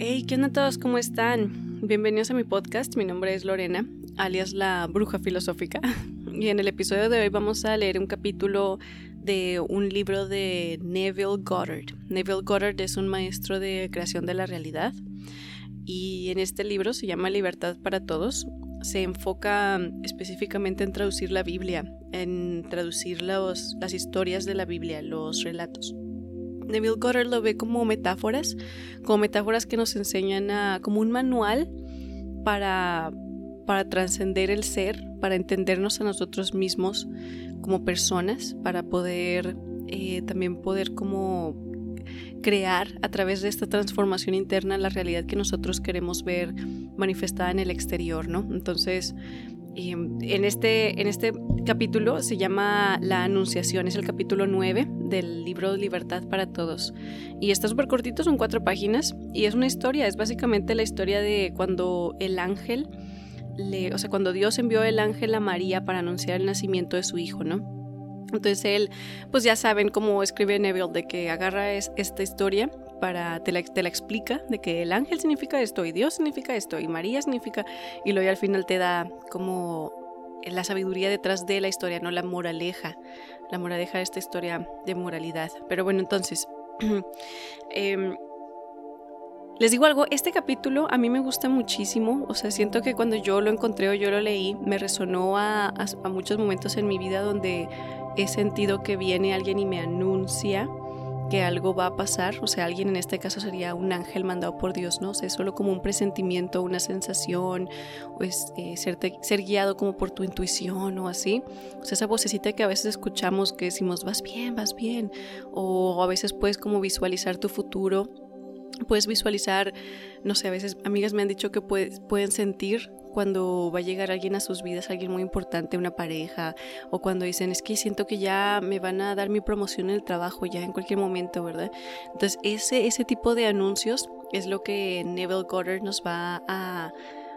Hey, ¿qué onda todos? ¿Cómo están? Bienvenidos a mi podcast. Mi nombre es Lorena, alias la bruja filosófica. Y en el episodio de hoy vamos a leer un capítulo de un libro de Neville Goddard. Neville Goddard es un maestro de creación de la realidad. Y en este libro se llama Libertad para Todos. Se enfoca específicamente en traducir la Biblia, en traducir los, las historias de la Biblia, los relatos. Neville Goddard lo ve como metáforas, como metáforas que nos enseñan a, como un manual para, para trascender el ser, para entendernos a nosotros mismos como personas, para poder eh, también poder como crear a través de esta transformación interna la realidad que nosotros queremos ver manifestada en el exterior, ¿no? Entonces, en, este, en este capítulo se llama La Anunciación, es el capítulo 9 del libro Libertad para Todos. Y está súper cortito, son cuatro páginas, y es una historia, es básicamente la historia de cuando el ángel, le, o sea, cuando Dios envió el ángel a María para anunciar el nacimiento de su hijo, ¿no? Entonces él, pues ya saben cómo escribe Neville, de que agarra esta historia para, te la, te la, explica, de que el ángel significa esto, y Dios significa esto, y María significa, y luego al final te da como la sabiduría detrás de la historia, no la moraleja, la moraleja de esta historia de moralidad. Pero bueno, entonces, eh, les digo algo, este capítulo a mí me gusta muchísimo, o sea, siento que cuando yo lo encontré o yo lo leí, me resonó a, a muchos momentos en mi vida donde he sentido que viene alguien y me anuncia que algo va a pasar, o sea, alguien en este caso sería un ángel mandado por Dios, ¿no? O sea, solo como un presentimiento, una sensación, o es, eh, ser, guiado como por tu intuición o así. O sea, esa vocecita que a veces escuchamos que decimos, vas bien, vas bien, o a veces puedes como visualizar tu futuro. Puedes visualizar, no sé, a veces amigas me han dicho que pueden sentir cuando va a llegar alguien a sus vidas, alguien muy importante, una pareja, o cuando dicen, es que siento que ya me van a dar mi promoción en el trabajo ya en cualquier momento, ¿verdad? Entonces, ese, ese tipo de anuncios es lo que Neville Goddard nos va a,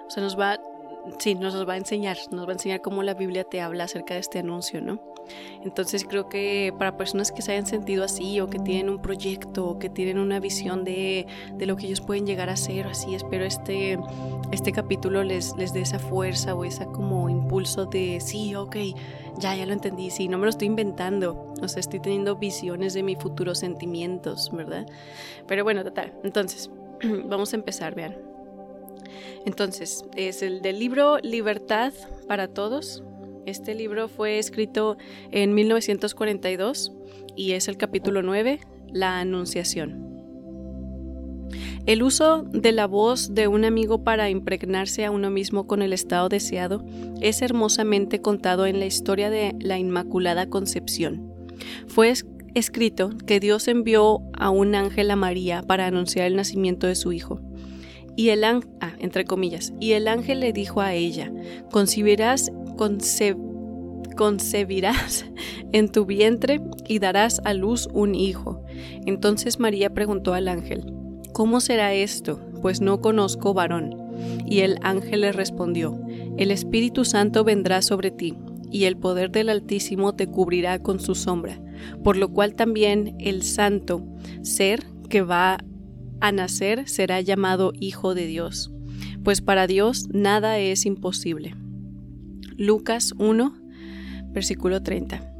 o sea, nos va, sí, nos va a enseñar, nos va a enseñar cómo la Biblia te habla acerca de este anuncio, ¿no? Entonces creo que para personas que se hayan sentido así o que tienen un proyecto o que tienen una visión de, de lo que ellos pueden llegar a ser, así espero este, este capítulo les, les dé esa fuerza o esa como impulso de sí, ok, ya, ya lo entendí, sí, no me lo estoy inventando, o sea, estoy teniendo visiones de mis futuros sentimientos, ¿verdad? Pero bueno, total, entonces, vamos a empezar, vean. Entonces, es el del libro Libertad para Todos, este libro fue escrito en 1942 y es el capítulo 9, La Anunciación. El uso de la voz de un amigo para impregnarse a uno mismo con el estado deseado es hermosamente contado en la historia de la Inmaculada Concepción. Fue escrito que Dios envió a un ángel a María para anunciar el nacimiento de su hijo. Y el ángel, ah, entre comillas, y el ángel le dijo a ella, concibirás concebirás en tu vientre y darás a luz un hijo. Entonces María preguntó al ángel, ¿cómo será esto? Pues no conozco varón. Y el ángel le respondió, el Espíritu Santo vendrá sobre ti, y el poder del Altísimo te cubrirá con su sombra, por lo cual también el santo ser que va a nacer será llamado Hijo de Dios, pues para Dios nada es imposible. Lucas 1, versículo 30.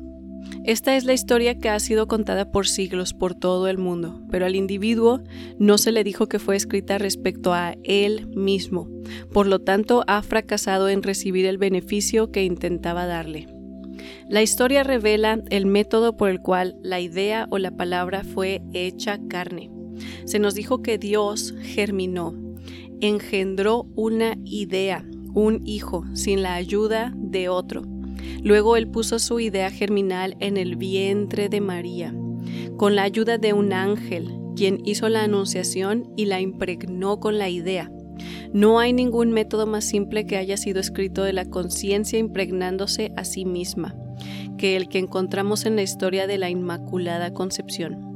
Esta es la historia que ha sido contada por siglos por todo el mundo, pero al individuo no se le dijo que fue escrita respecto a él mismo, por lo tanto ha fracasado en recibir el beneficio que intentaba darle. La historia revela el método por el cual la idea o la palabra fue hecha carne. Se nos dijo que Dios germinó, engendró una idea, un hijo sin la ayuda de otro. Luego él puso su idea germinal en el vientre de María, con la ayuda de un ángel, quien hizo la anunciación y la impregnó con la idea. No hay ningún método más simple que haya sido escrito de la conciencia impregnándose a sí misma, que el que encontramos en la historia de la Inmaculada Concepción.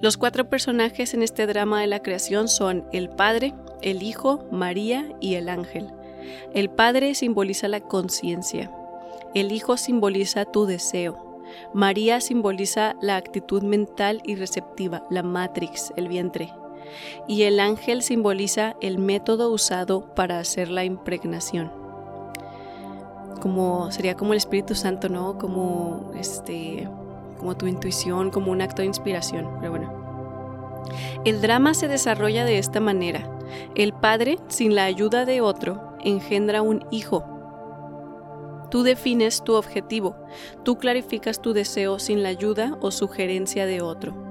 Los cuatro personajes en este drama de la creación son el Padre, el Hijo, María y el ángel. El Padre simboliza la conciencia, el Hijo simboliza tu deseo, María simboliza la actitud mental y receptiva, la matrix, el vientre. y el ángel simboliza el método usado para hacer la impregnación. Como sería como el Espíritu Santo, ¿no? Como este como tu intuición, como un acto de inspiración, pero bueno. El drama se desarrolla de esta manera. El padre, sin la ayuda de otro, engendra un hijo. Tú defines tu objetivo, tú clarificas tu deseo sin la ayuda o sugerencia de otro.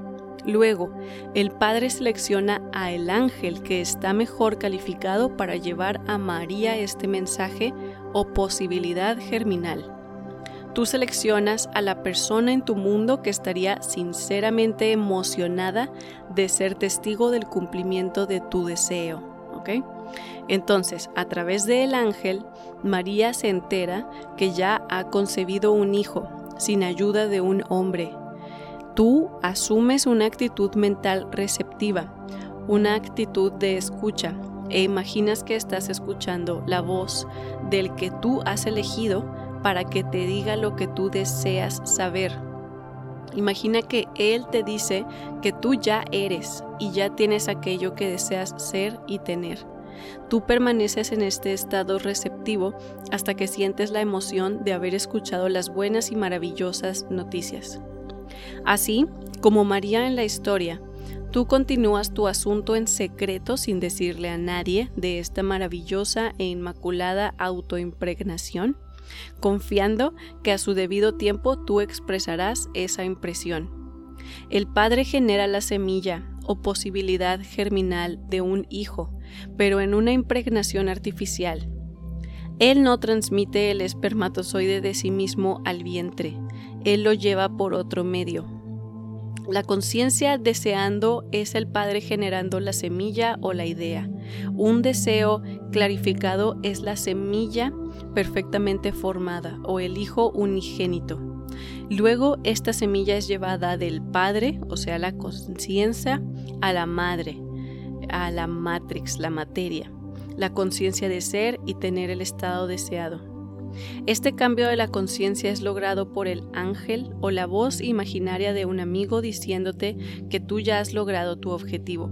Luego, el Padre selecciona a el ángel que está mejor calificado para llevar a María este mensaje o posibilidad germinal. Tú seleccionas a la persona en tu mundo que estaría sinceramente emocionada de ser testigo del cumplimiento de tu deseo. ¿ok? Entonces, a través del ángel, María se entera que ya ha concebido un hijo sin ayuda de un hombre. Tú asumes una actitud mental receptiva, una actitud de escucha, e imaginas que estás escuchando la voz del que tú has elegido para que te diga lo que tú deseas saber. Imagina que Él te dice que tú ya eres y ya tienes aquello que deseas ser y tener. Tú permaneces en este estado receptivo hasta que sientes la emoción de haber escuchado las buenas y maravillosas noticias. Así como María en la historia, tú continúas tu asunto en secreto sin decirle a nadie de esta maravillosa e inmaculada autoimpregnación confiando que a su debido tiempo tú expresarás esa impresión. El Padre genera la semilla o posibilidad germinal de un hijo, pero en una impregnación artificial. Él no transmite el espermatozoide de sí mismo al vientre, Él lo lleva por otro medio. La conciencia deseando es el Padre generando la semilla o la idea. Un deseo clarificado es la semilla perfectamente formada o el Hijo unigénito. Luego esta semilla es llevada del Padre, o sea, la conciencia, a la Madre, a la matrix, la materia, la conciencia de ser y tener el estado deseado. Este cambio de la conciencia es logrado por el ángel o la voz imaginaria de un amigo diciéndote que tú ya has logrado tu objetivo.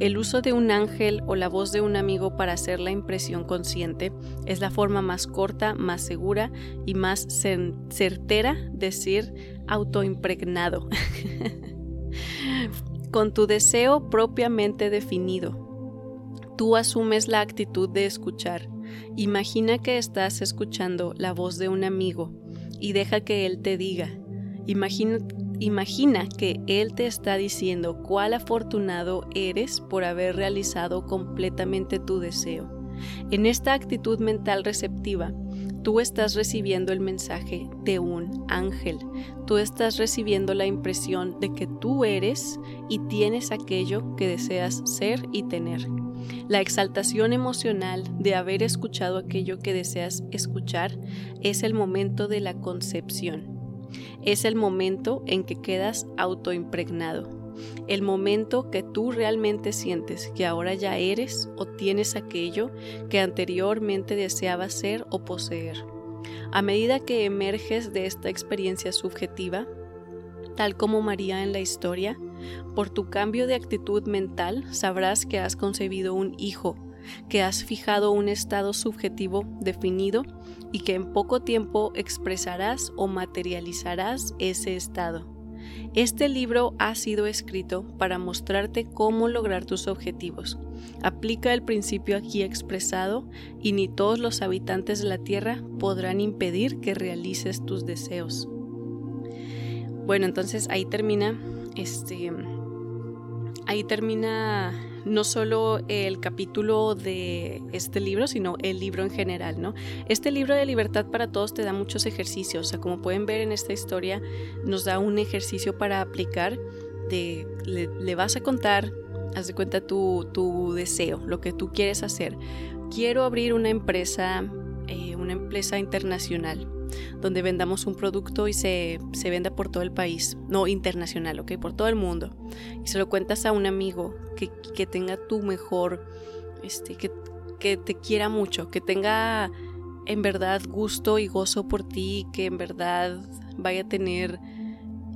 El uso de un ángel o la voz de un amigo para hacer la impresión consciente es la forma más corta, más segura y más certera de decir autoimpregnado. Con tu deseo propiamente definido, tú asumes la actitud de escuchar. Imagina que estás escuchando la voz de un amigo y deja que él te diga. Imagina que Él te está diciendo cuál afortunado eres por haber realizado completamente tu deseo. En esta actitud mental receptiva, tú estás recibiendo el mensaje de un ángel. Tú estás recibiendo la impresión de que tú eres y tienes aquello que deseas ser y tener. La exaltación emocional de haber escuchado aquello que deseas escuchar es el momento de la concepción es el momento en que quedas autoimpregnado, el momento que tú realmente sientes que ahora ya eres o tienes aquello que anteriormente deseabas ser o poseer. A medida que emerges de esta experiencia subjetiva, tal como María en la historia, por tu cambio de actitud mental sabrás que has concebido un hijo, que has fijado un estado subjetivo definido y que en poco tiempo expresarás o materializarás ese estado. Este libro ha sido escrito para mostrarte cómo lograr tus objetivos. Aplica el principio aquí expresado y ni todos los habitantes de la tierra podrán impedir que realices tus deseos. Bueno, entonces ahí termina este ahí termina no solo el capítulo de este libro, sino el libro en general, ¿no? Este libro de libertad para todos te da muchos ejercicios, o sea, como pueden ver en esta historia, nos da un ejercicio para aplicar de, le, vas a contar, haz de cuenta tu, tu, deseo, lo que tú quieres hacer. Quiero abrir una empresa, eh, una empresa internacional donde vendamos un producto y se, se, venda por todo el país, no internacional, ¿ok? Por todo el mundo. Y se lo cuentas a un amigo que, que tenga tu mejor, este, que, que te quiera mucho, que tenga en verdad gusto y gozo por ti, que en verdad vaya a tener,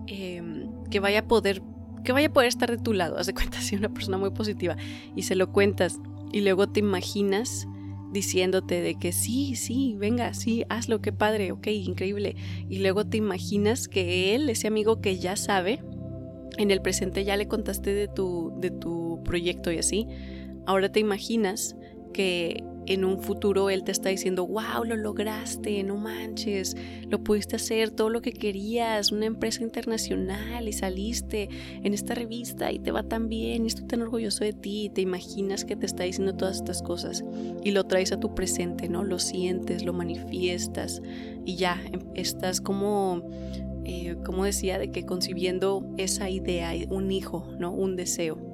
em, que vaya a poder que vaya a poder estar de tu lado, haz de cuenta, si una persona muy positiva y se lo cuentas y luego te imaginas diciéndote de que sí, sí, venga, sí, hazlo, qué padre, ok, increíble. Y luego te imaginas que él, ese amigo que ya sabe, en el presente ya le contaste de tu, de tu proyecto y así, ahora te imaginas que en un futuro él te está diciendo, wow, lo lograste, no manches, lo pudiste hacer, todo lo que querías, una empresa internacional y saliste en esta revista y te va tan bien y estoy tan orgulloso de ti y te imaginas que te está diciendo todas estas cosas y lo traes a tu presente, ¿no? Lo sientes, lo manifiestas y ya em, estás como... Eh, como decía, de que concibiendo esa idea, un hijo, ¿no? Un deseo.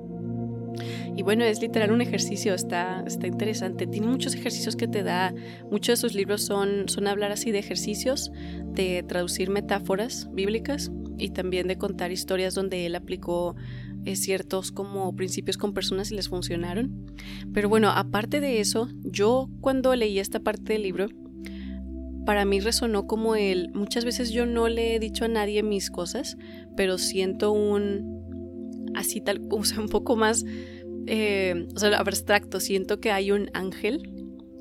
Y bueno, es literal un ejercicio, está, está interesante. Tiene muchos ejercicios que te da. Muchos de sus libros son, son hablar así de ejercicios, de traducir metáforas bíblicas y también de contar historias donde él aplicó eh, ciertos como principios con personas y les funcionaron. Pero bueno, aparte de eso, yo cuando leí esta parte del libro, para mí resonó como el, muchas veces yo no le he dicho a nadie mis cosas, pero siento un, así tal, o sea, un poco más eh, o sea, abstracto, siento que hay un ángel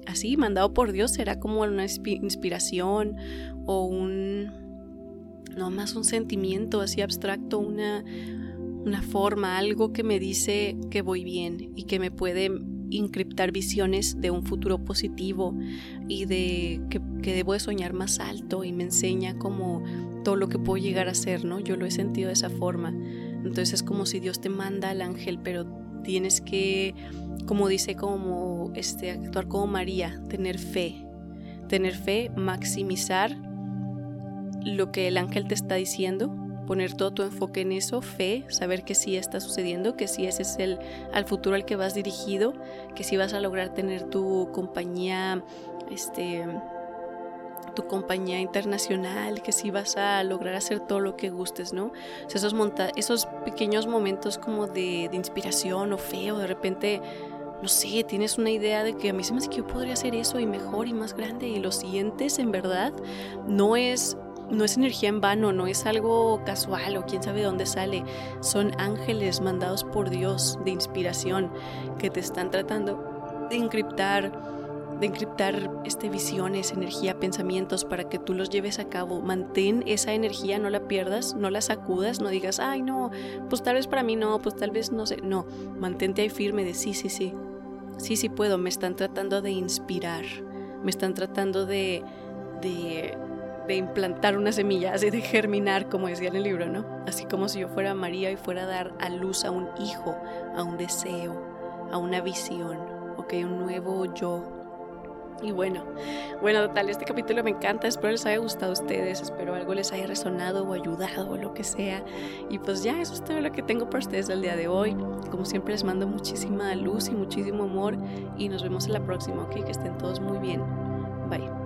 así, mandado por Dios, será como una inspiración o un, no más un sentimiento así abstracto, una, una forma, algo que me dice que voy bien y que me puede encriptar visiones de un futuro positivo y de que, que, debo de soñar más alto y me enseña como todo lo que puedo llegar a ser, ¿no? Yo lo he sentido de esa forma. Entonces es como si Dios te manda al ángel, pero tienes que, como dice, como este, actuar como María, tener fe, tener fe, maximizar lo que el ángel te está diciendo, poner todo tu enfoque en eso, fe, saber que sí está sucediendo, que sí ese es el al futuro al que vas dirigido, que sí vas a lograr tener tu compañía este tu compañía internacional, que si vas a lograr hacer todo lo que gustes, ¿no? esos, esos pequeños momentos como de, inspiración o feo, de repente, no sé, tienes una idea de que a mí se me hace que yo podría hacer eso y mejor y más grande y lo sientes en verdad, no es no es energía en vano, no es algo casual o quién sabe de dónde sale. Son ángeles mandados por Dios de inspiración que te están tratando de encriptar de encriptar este, visiones, energía, pensamientos para que tú los lleves a cabo. Mantén esa energía, no la pierdas, no la sacudas, no digas, ay no, pues tal vez para mí no, pues tal vez no sé. No, mantente ahí firme de sí, sí, sí, sí, sí puedo, me están tratando de inspirar, me están tratando de, de, de implantar una semilla, así de germinar, como decía en el libro, ¿no? Así como si yo fuera María y fuera a dar a luz a un hijo, a un deseo, a una visión, ok, un nuevo yo, y bueno, bueno, total, este capítulo me encanta, espero les haya gustado a ustedes, espero algo les haya resonado o ayudado o lo que sea. Y pues ya, eso es todo lo que tengo para ustedes el día de hoy. Como siempre les mando muchísima luz y muchísimo amor y nos vemos en la próxima, ok, que estén todos muy bien. Bye.